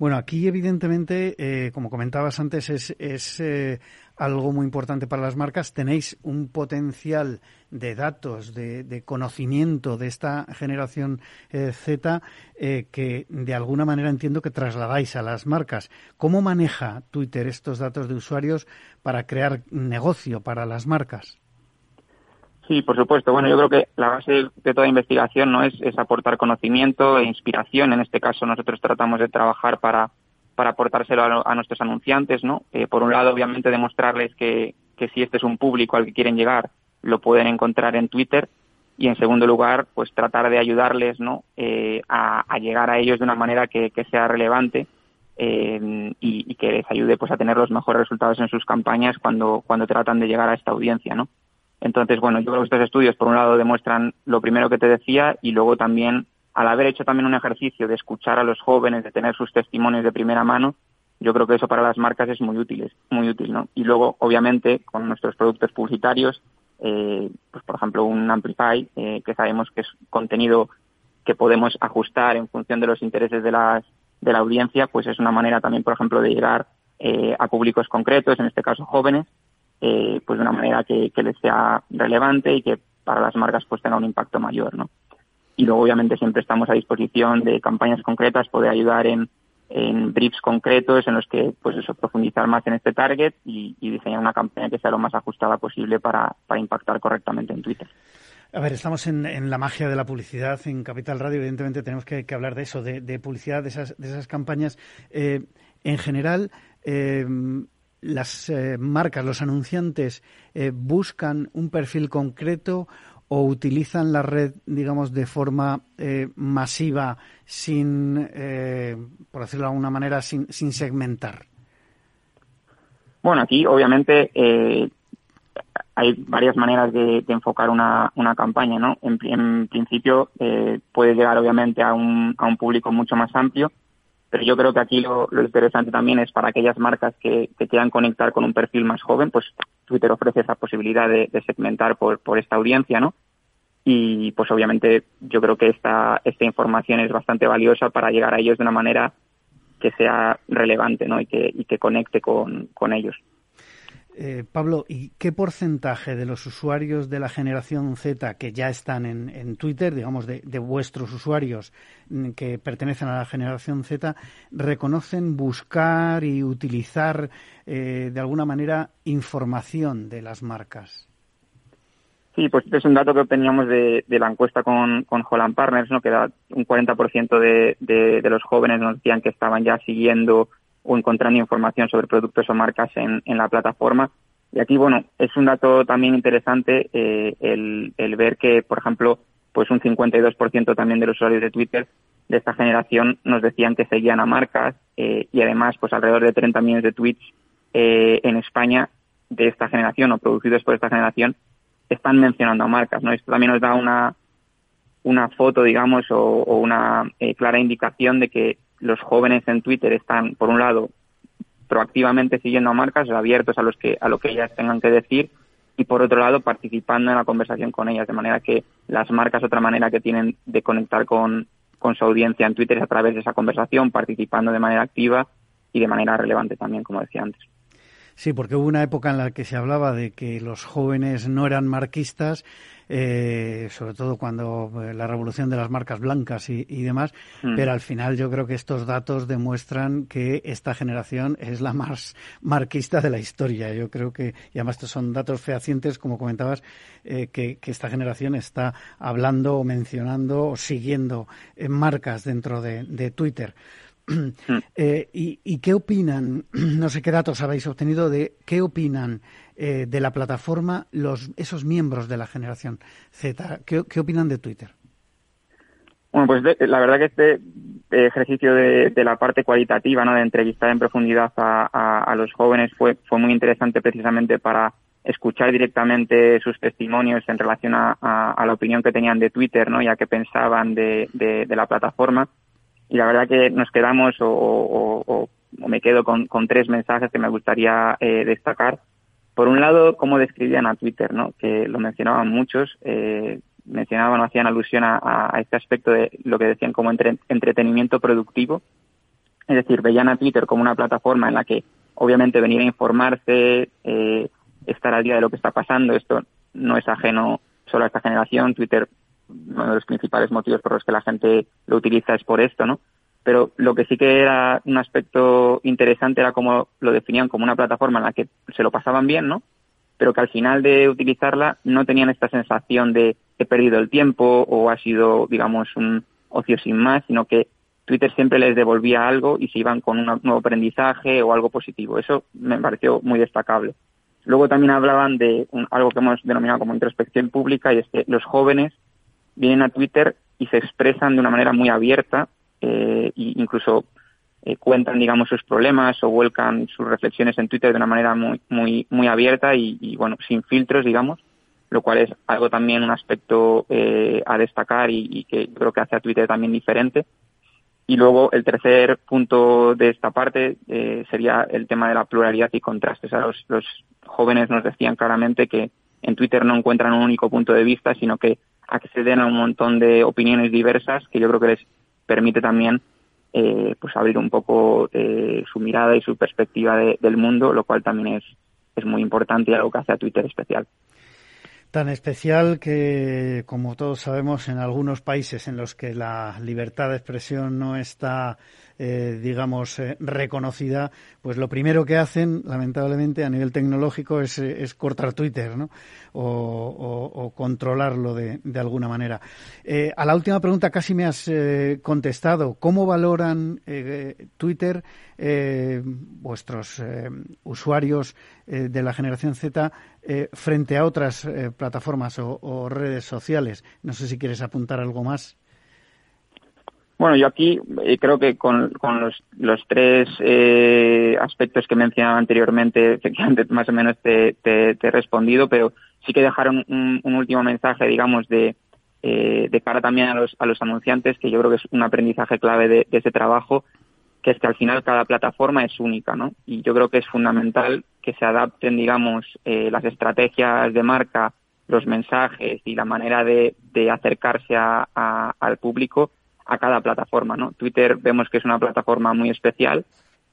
Bueno, aquí evidentemente, eh, como comentabas antes, es, es eh, algo muy importante para las marcas. Tenéis un potencial de datos, de, conocimiento de esta generación eh, Z que de alguna manera entiendo que trasladáis a las marcas. ¿Cómo maneja Twitter estos datos de usuarios para crear negocio para las marcas? Sí, por supuesto. Bueno, yo creo que la base de toda investigación no es, aportar conocimiento e inspiración. En este caso, nosotros tratamos de trabajar para, para aportárselo a, nuestros anunciantes, ¿no? Eh, por un lado, obviamente, demostrarles que, que si este es un público al que quieren llegar, lo pueden encontrar en Twitter. Y en segundo lugar, pues tratar de ayudarles, ¿no? Eh, a, llegar a ellos de una manera que, sea relevante eh, y, y, que les ayude, pues, a tener los mejores resultados en sus campañas cuando, cuando tratan de llegar a esta audiencia, ¿no? Entonces, bueno, yo creo que estos estudios, por un lado, demuestran lo primero que te decía y luego también, al haber hecho también un ejercicio de escuchar a los jóvenes, de tener sus testimonios de primera mano, yo creo que eso para las marcas es muy útil, muy útil, ¿no? Y luego, obviamente, con nuestros productos publicitarios, eh, pues por ejemplo, un Amplify, eh, que sabemos que es contenido que podemos ajustar en función de los intereses de, las, de la audiencia, pues es una manera también, por ejemplo, de llegar eh, a públicos concretos, en este caso jóvenes, eh, pues de una manera que, les sea relevante y que para las marcas pues tenga un impacto mayor, ¿no? Y luego obviamente siempre estamos a disposición de campañas concretas, poder ayudar en, en briefs concretos en los que pues eso profundizar más en este target y, diseñar una campaña que sea lo más ajustada posible para, para impactar correctamente en Twitter. A ver, estamos en, la magia de la publicidad en Capital Radio. Evidentemente tenemos que, hablar de eso, de, publicidad, de esas, de esas campañas. Eh, en general, eh, las eh, marcas, los anunciantes, buscan un perfil concreto o utilizan la red, digamos, de forma masiva, sin, por decirlo de alguna manera, sin, segmentar. Bueno, aquí obviamente hay varias maneras de, enfocar una, campaña, ¿no? En, principio eh, puede llegar obviamente a un, a un público mucho más amplio, pero yo creo que aquí lo, interesante también es para aquellas marcas que, quieran conectar con un perfil más joven, pues Twitter ofrece esa posibilidad de, segmentar por, por esta audiencia, ¿no? Y pues obviamente yo creo que esta, esta información es bastante valiosa para llegar a ellos de una manera que sea relevante, ¿no? Y que, y que conecte con, con ellos. Eh, Pablo, ¿y qué porcentaje de los usuarios de la generación Z que ya están en, Twitter, digamos, de, vuestros usuarios mm, que pertenecen a la generación Z, reconocen buscar y utilizar eh, de alguna manera información de las marcas? Sí, pues es un dato que obteníamos de, la encuesta con, con Holland Partners, ¿no? que da un 40% de, de, de los jóvenes nos decían que estaban ya siguiendo o encontrando información sobre productos o marcas en, la plataforma. Y aquí, bueno, es un dato también interesante eh, el, ver que, por ejemplo, pues un 52% también de los usuarios de Twitter de esta generación nos decían que seguían a marcas eh, y además, pues alrededor de 30 millones de tweets eh, en España de esta generación o producidos por esta generación están mencionando a marcas, ¿no? Esto también nos da una, una foto, digamos, o, o una clara indicación de que los jóvenes en Twitter están, por un lado, proactivamente siguiendo a marcas, abiertos a que a lo que ellas tengan que decir y por otro lado participando en la conversación con ellas, de manera que las marcas otra manera que tienen de conectar con, con su audiencia en Twitter es a través de esa conversación, participando de manera activa y de manera relevante también, como decía antes. Sí, porque hubo una época en la que se hablaba de que los jóvenes no eran marquistas, eh, sobre todo cuando eh, la revolución de las marcas blancas y, demás, mm. pero al final yo creo que estos datos demuestran que esta generación es la más marquista de la historia. Yo creo que, y además estos son datos fehacientes, como comentabas, eh, que, esta generación está hablando o mencionando o siguiendo marcas dentro de Twitter. Eh, y, qué opinan? No sé qué datos habéis obtenido de qué opinan eh, de la plataforma los esos miembros de la generación Z. ¿Qué, opinan de Twitter? Bueno, pues la verdad que este ejercicio de, la parte cualitativa, ¿no? de entrevistar en profundidad a, los jóvenes fue, fue muy interesante precisamente para escuchar directamente sus testimonios en relación a, la opinión que tenían de Twitter, ¿no? ya que pensaban de, de la plataforma y la verdad que nos quedamos o, me quedo con, tres mensajes que me gustaría eh, destacar. Por un lado, cómo describían a Twitter, ¿no? que lo mencionaban muchos, eh, mencionaban o hacían alusión a, este aspecto de lo que decían como entretenimiento productivo. Es decir, veían a Twitter como una plataforma en la que obviamente venir a informarse, eh, estar al día de lo que está pasando. Esto no es ajeno solo a esta generación. Twitter uno de los principales motivos por los que la gente lo utiliza es por esto, ¿no? Pero lo que sí que era un aspecto interesante era cómo lo definían como una plataforma en la que se lo pasaban bien, ¿no? Pero que al final de utilizarla no tenían esta sensación de he perdido el tiempo o ha sido, digamos, un ocio sin más, sino que Twitter siempre les devolvía algo y se iban con un nuevo aprendizaje o algo positivo. Eso me pareció muy destacable. Luego también hablaban de algo que hemos denominado como introspección pública y es que los jóvenes vienen a Twitter y se expresan de una manera muy abierta eh, e incluso eh, cuentan, digamos, sus problemas o vuelcan sus reflexiones en Twitter de una manera muy, muy, muy abierta y, bueno, sin filtros, digamos, lo cual es algo también un aspecto eh, a destacar y, que creo que hace a Twitter también diferente. Y luego el tercer punto de esta parte eh, sería el tema de la pluralidad y contrastes. los, los jóvenes nos decían claramente que en Twitter no encuentran un único punto de vista, sino que acceden a un montón de opiniones diversas que yo creo que les permite también eh, pues abrir un poco eh, su mirada y su perspectiva del mundo, lo cual también es, es muy importante y algo que hace a Twitter especial. Tan especial que, como todos sabemos, en algunos países en los que la libertad de expresión no está eh, digamos, eh, reconocida, pues lo primero que hacen, lamentablemente, a nivel tecnológico es, es cortar Twitter, ¿no? O, controlarlo de, de, alguna manera. a la última pregunta casi me has contestado. ¿Cómo valoran Twitter vuestros usuarios de la generación Z frente a otras plataformas o redes sociales? No sé si quieres apuntar algo más. Bueno, yo aquí eh, creo que con, los, tres eh, aspectos que mencionaba anteriormente, efectivamente más o menos te, he respondido, pero sí que dejaron un, último mensaje, digamos, de, eh, cara también a los, a los anunciantes, que yo creo que es un aprendizaje clave de, de ese trabajo, que es que al final cada plataforma es única, ¿no? Y yo creo que es fundamental que se adapten, digamos, eh, las estrategias de marca, los mensajes y la manera de, de acercarse a, al público a cada plataforma. ¿no? Twitter vemos que es una plataforma muy especial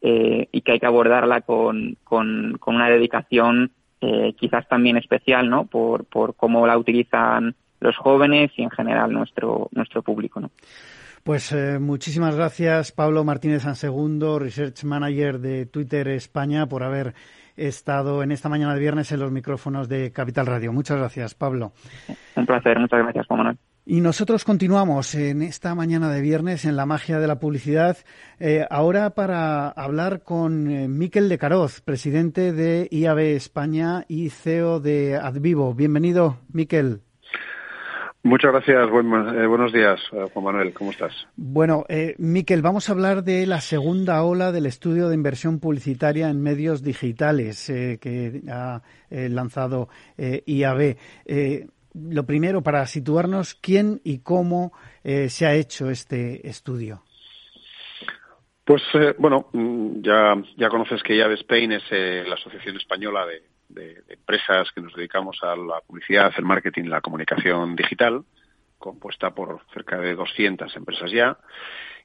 eh, y que hay que abordarla con, con, una dedicación eh, quizás también especial ¿no? por, por cómo la utilizan los jóvenes y en general nuestro, nuestro público. ¿no? Pues eh, muchísimas gracias, Pablo Martínez Segundo, Research Manager de Twitter España, por haber estado en esta mañana de viernes en los micrófonos de Capital Radio. Muchas gracias, Pablo. Un placer, muchas gracias, Juan Manuel. Y nosotros continuamos en esta mañana de viernes en la magia de la publicidad, eh, ahora para hablar con eh, Miquel de Caroz, presidente de IAB España y CEO de Advivo. Bienvenido, Miquel. Muchas gracias, eh, buenos días, Juan Manuel, ¿cómo estás? Bueno, eh, Miquel, vamos a hablar de la segunda ola del estudio de inversión publicitaria en medios digitales que ha lanzado IAB lo primero, para situarnos, ¿quién y cómo eh, se ha hecho este estudio? Pues eh, bueno, mm, ya, ya conoces que IAB Spain es eh, la Asociación Española de, Empresas que nos dedicamos a la publicidad, el marketing la comunicación digital, compuesta por cerca de 200 empresas ya.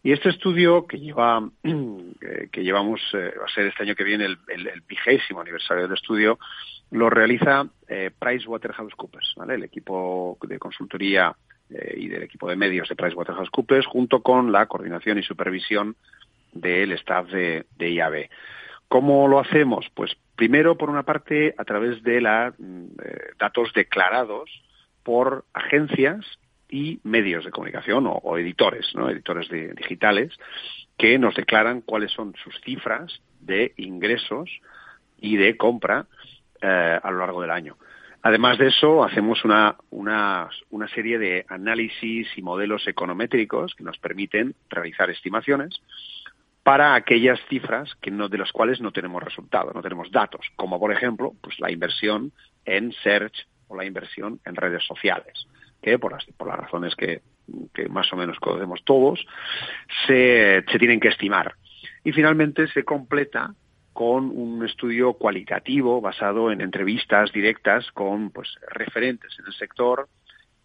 Y este estudio que lleva que llevamos va a ser este año que viene el, vigésimo aniversario del estudio lo realiza eh, PricewaterhouseCoopers, ¿vale? el equipo de consultoría eh, y del equipo de medios de PricewaterhouseCoopers, junto con la coordinación y supervisión del staff de, IAB. ¿Cómo lo hacemos? Pues primero, por una parte, a través de la, mm, eh, datos declarados por agencias y medios de comunicación o, editores, ¿no? editores digitales, que nos declaran cuáles son sus cifras de ingresos y de compra eh, a lo largo del año. Además de eso, hacemos una, una, una, serie de análisis y modelos econométricos que nos permiten realizar estimaciones para aquellas cifras que no, de las cuales no tenemos resultados, no tenemos datos, como por ejemplo pues la inversión en search o la inversión en redes sociales, que por las, por las razones que, que más o menos conocemos todos, se, se tienen que estimar. Y finalmente se completa con un estudio cualitativo basado en entrevistas directas con pues, referentes en el sector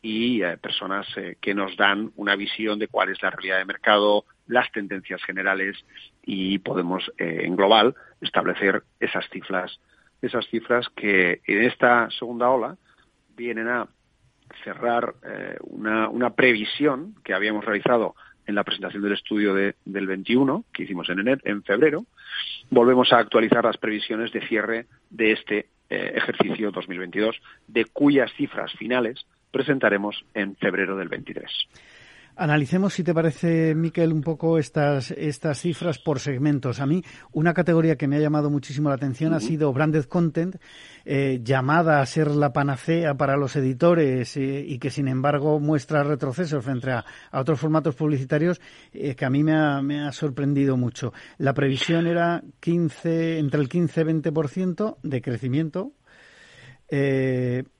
y eh, personas eh, que nos dan una visión de cuál es la realidad de mercado, las tendencias generales y podemos eh, en global establecer esas cifras, esas cifras que en esta segunda ola vienen a cerrar una, una previsión que habíamos realizado en la presentación del estudio de, del 21 que hicimos en, en febrero, volvemos a actualizar las previsiones de cierre de este eh, ejercicio 2022, de cuyas cifras finales presentaremos en febrero del 23. Analicemos, si te parece, Miquel, un poco estas, estas cifras por segmentos. A mí, una categoría que me ha llamado muchísimo la atención ha sido branded content, eh, llamada a ser la panacea para los editores eh, y que, sin embargo, muestra retrocesos frente a, otros formatos publicitarios eh, que a mí me ha, me ha, sorprendido mucho. La previsión era 15, entre el 15 y 20% de crecimiento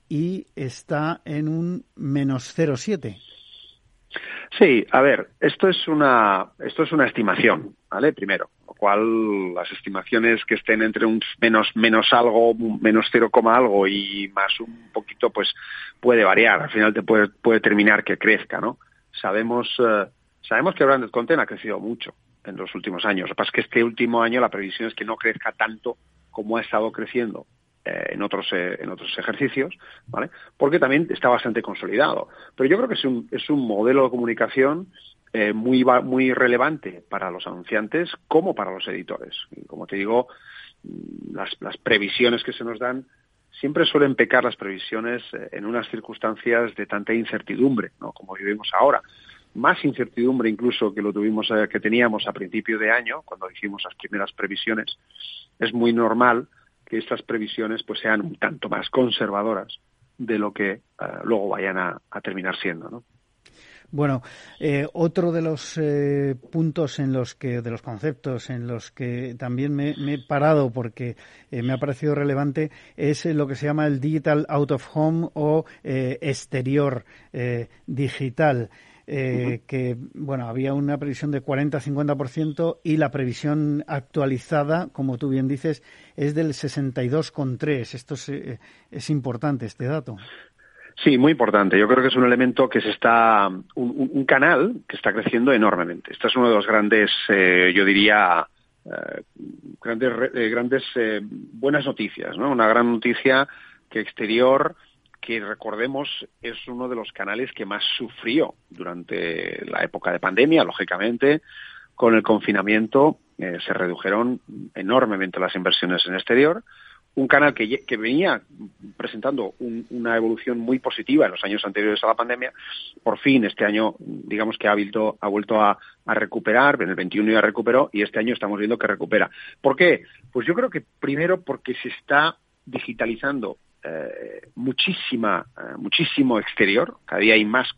y está en un menos 0,7%. Sí, a ver, esto es una esto es una estimación, ¿vale? Primero, lo cual las estimaciones que estén entre un menos menos algo, menos cero coma algo y más un poquito, pues puede variar. Al final te puede puede terminar que crezca, ¿no? Sabemos eh, sabemos que Branded Content ha crecido mucho en los últimos años. Lo que pasa es que este último año la previsión es que no crezca tanto como ha estado creciendo en otros eh, en otros ejercicios, ¿vale? Porque también está bastante consolidado. Pero yo creo que es un, es un modelo de comunicación eh, muy, muy relevante para los anunciantes como para los editores. Y como te digo, mm, las, las previsiones que se nos dan siempre suelen pecar las previsiones eh, en unas circunstancias de tanta incertidumbre, ¿no? como vivimos ahora. Más incertidumbre incluso que lo tuvimos eh, que teníamos a principio de año, cuando hicimos las primeras previsiones. Es muy normal que estas previsiones pues sean un tanto más conservadoras de lo que luego vayan a, a terminar siendo, ¿no? Bueno, eh, otro de los eh, puntos en los que, de los conceptos en los que también me, he parado porque eh, me ha parecido relevante es lo que se llama el digital out of home o exterior digital. Que bueno había una previsión de 40-50% y la previsión actualizada, como tú bien dices, es del 62,3. Esto es, es importante este dato. Sí, muy importante. Yo creo que es un elemento que se está, un, canal que está creciendo enormemente. Este es uno de los grandes, eh, yo diría, eh, grandes, eh, grandes buenas noticias, ¿no? Una gran noticia que exterior, que recordemos es uno de los canales que más sufrió durante la época de pandemia, lógicamente. Con el confinamiento se redujeron enormemente las inversiones en exterior un canal que, que venía presentando una evolución muy positiva en los años anteriores a la pandemia, por fin este año, digamos que ha vuelto, ha vuelto a, recuperar, en el 21 ya recuperó y este año estamos viendo que recupera. ¿Por qué? Pues yo creo que primero porque se está digitalizando eh, muchísima, eh, muchísimo exterior, cada día hay más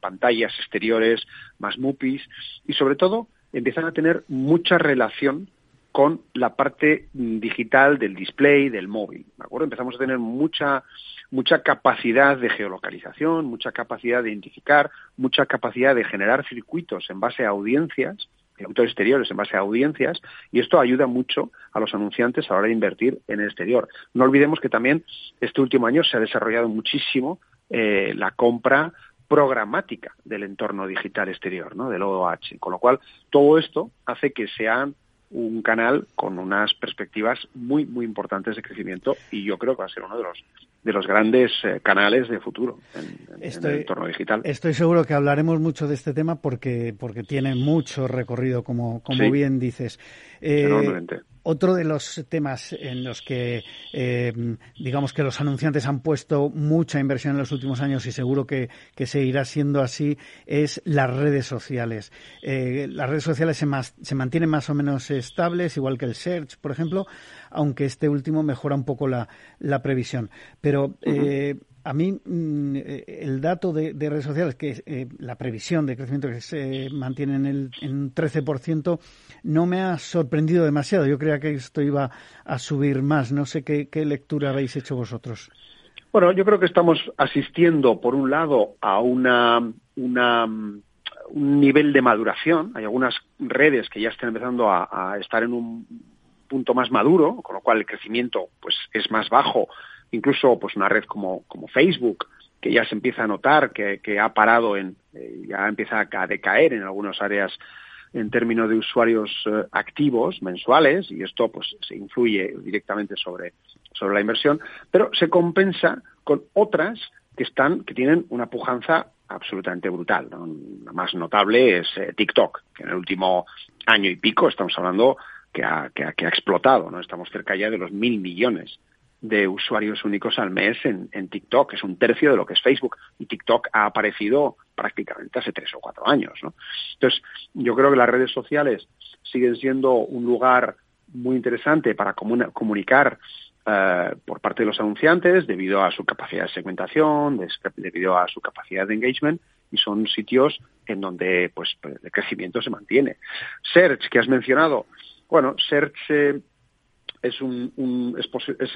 pantallas exteriores, más MUPIs y sobre todo empiezan a tener mucha relación con la parte digital del display, del móvil. ¿de acuerdo? Empezamos a tener mucha, mucha capacidad de geolocalización, mucha capacidad de identificar, mucha capacidad de generar circuitos en base a audiencias, circuitos exteriores en base a audiencias, y esto ayuda mucho a los anunciantes a la hora de invertir en el exterior. No olvidemos que también este último año se ha desarrollado muchísimo eh, la compra programática del entorno digital exterior, ¿no? del OOH. Con lo cual, todo esto hace que sean un canal con unas perspectivas muy muy importantes de crecimiento y yo creo que va a ser uno de los de los grandes eh, canales de futuro en, el entorno digital. Estoy seguro que hablaremos mucho de este tema porque porque tiene mucho recorrido como como bien dices. Eh, otro de los temas en los que, eh, digamos que los anunciantes han puesto mucha inversión en los últimos años y seguro que, seguirá siendo así, es las redes sociales. Eh, las redes sociales se, se, mantienen más o menos estables, igual que el Search, por ejemplo, aunque este último mejora un poco la, previsión. Pero a mí mm, eh, el dato de, redes sociales, que eh, la previsión de crecimiento que se mantiene en, el, un 13%, no me ha sorprendido demasiado. Yo creía que esto iba a subir más. No sé qué, lectura habéis hecho vosotros. Bueno, yo creo que estamos asistiendo, por un lado, a una, una un nivel de maduración. Hay algunas redes que ya están empezando a, a estar en un punto más maduro, con lo cual el crecimiento pues es más bajo incluso pues una red como, como Facebook, que ya se empieza a notar que, ha parado en, eh, ya empieza a decaer en algunas áreas en términos de usuarios eh, activos mensuales y esto pues se influye directamente sobre, sobre la inversión, pero se compensa con otras que están, que tienen una pujanza absolutamente brutal. La más notable es eh, TikTok, que en el último año y pico estamos hablando que ha, que ha, que ha explotado, ¿no? Estamos cerca ya de los mil millones de usuarios únicos al mes en, en, TikTok, es un tercio de lo que es Facebook, y TikTok ha aparecido prácticamente hace tres o cuatro años. ¿no? Entonces, yo creo que las redes sociales siguen siendo un lugar muy interesante para comunicar eh, por parte de los anunciantes debido a su capacidad de segmentación, debido a su capacidad de engagement, y son sitios en donde pues el crecimiento se mantiene. Search, que has mencionado, bueno, Search eh, es, un,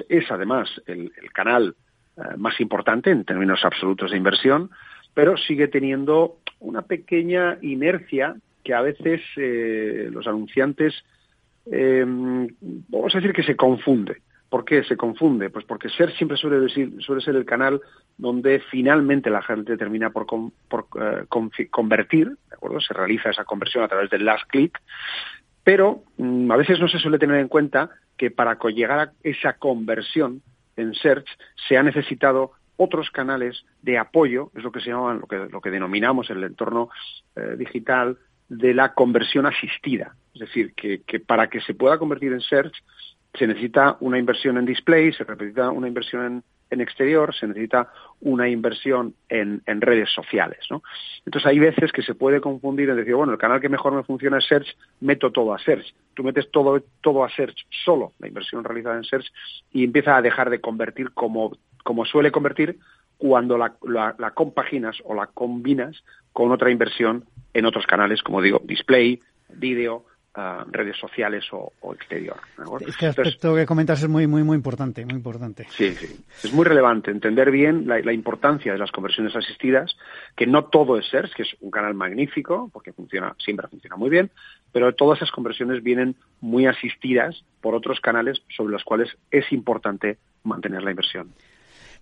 es, además el, canal eh, más importante en términos absolutos de inversión, pero sigue teniendo una pequeña inercia que a veces eh, los anunciantes, eh, vamos a decir que se confunde. ¿Por qué se confunde? Pues porque ser siempre suele, suele ser el canal donde finalmente la gente termina por, por convertir, ¿de acuerdo? Se realiza esa conversión a través del last click, pero mm, a veces no se suele tener en cuenta que para llegar a esa conversión en search se ha necesitado otros canales de apoyo, es lo que se llama, lo que, lo que denominamos el entorno eh, digital, de la conversión asistida. Es decir, que, que para que se pueda convertir en search se necesita una inversión en display, se necesita una inversión en, en exterior, se necesita una inversión en, redes sociales. ¿no? Entonces hay veces que se puede confundir en decir, bueno, el canal que mejor me funciona es Search, meto todo a Search. Tú metes todo, todo a Search, solo la inversión realizada en Search, y empieza a dejar de convertir como, como suele convertir cuando la, la, la compaginas o la combinas con otra inversión en otros canales, como digo, display, vídeo, Uh, redes sociales o, o exterior. Este aspecto Entonces, que comentas es muy, muy, muy importante, muy importante. Sí, sí. Es muy relevante entender bien la, la, importancia de las conversiones asistidas, que no todo es SERS, que es un canal magnífico, porque funciona, siempre funciona muy bien, pero todas esas conversiones vienen muy asistidas por otros canales sobre los cuales es importante mantener la inversión.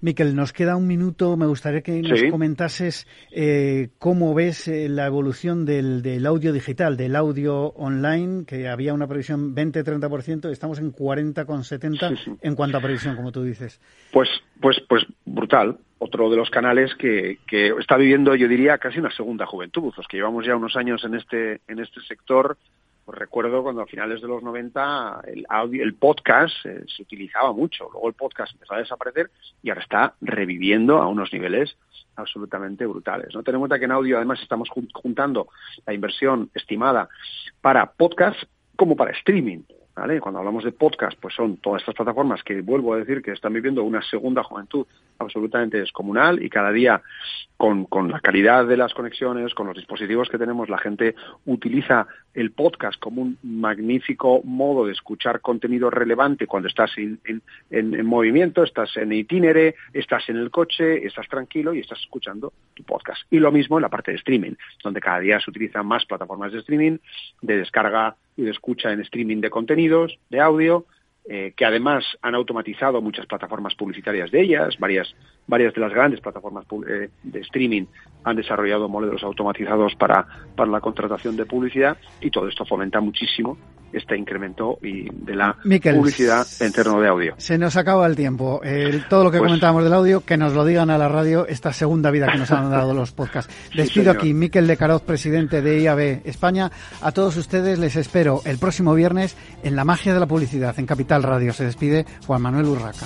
Miquel, nos queda un minuto. Me gustaría que nos sí. comentases eh, cómo ves eh, la evolución del, del, audio digital, del audio online, que había una previsión 20-30%, estamos en 40,70% sí, sí. en cuanto a previsión, como tú dices. Pues, pues, pues brutal. Otro de los canales que, que está viviendo, yo diría, casi una segunda juventud. Los que llevamos ya unos años en este, en este sector, pues recuerdo cuando a finales de los 90 el, audio, el podcast eh, se utilizaba mucho. Luego el podcast empezó a desaparecer y ahora está reviviendo a unos niveles absolutamente brutales. ¿no? Tenemos en cuenta que en audio además estamos juntando la inversión estimada para podcast como para streaming. ¿Vale? Cuando hablamos de podcast, pues son todas estas plataformas que vuelvo a decir que están viviendo una segunda juventud absolutamente descomunal y cada día con, con la calidad de las conexiones, con los dispositivos que tenemos, la gente utiliza el podcast como un magnífico modo de escuchar contenido relevante cuando estás en, en, en, en movimiento, estás en itinere, estás en el coche, estás tranquilo y estás escuchando tu podcast. Y lo mismo en la parte de streaming, donde cada día se utilizan más plataformas de streaming, de descarga y de escucha en streaming de contenidos, de audio, eh, que además han automatizado muchas plataformas publicitarias de ellas, varias, varias de las grandes plataformas eh, de streaming han desarrollado modelos automatizados para, para la contratación de publicidad y todo esto fomenta muchísimo este incremento y de la Miquel, publicidad en terreno de audio. Se nos acaba el tiempo. Todo lo que pues, comentábamos del audio, que nos lo digan a la radio esta segunda vida que nos han dado los podcasts. Despido sí, aquí Miquel de Caroz, presidente de IAB España. A todos ustedes les espero el próximo viernes en La Magia de la Publicidad, en Capital Radio. Se despide Juan Manuel Urraca.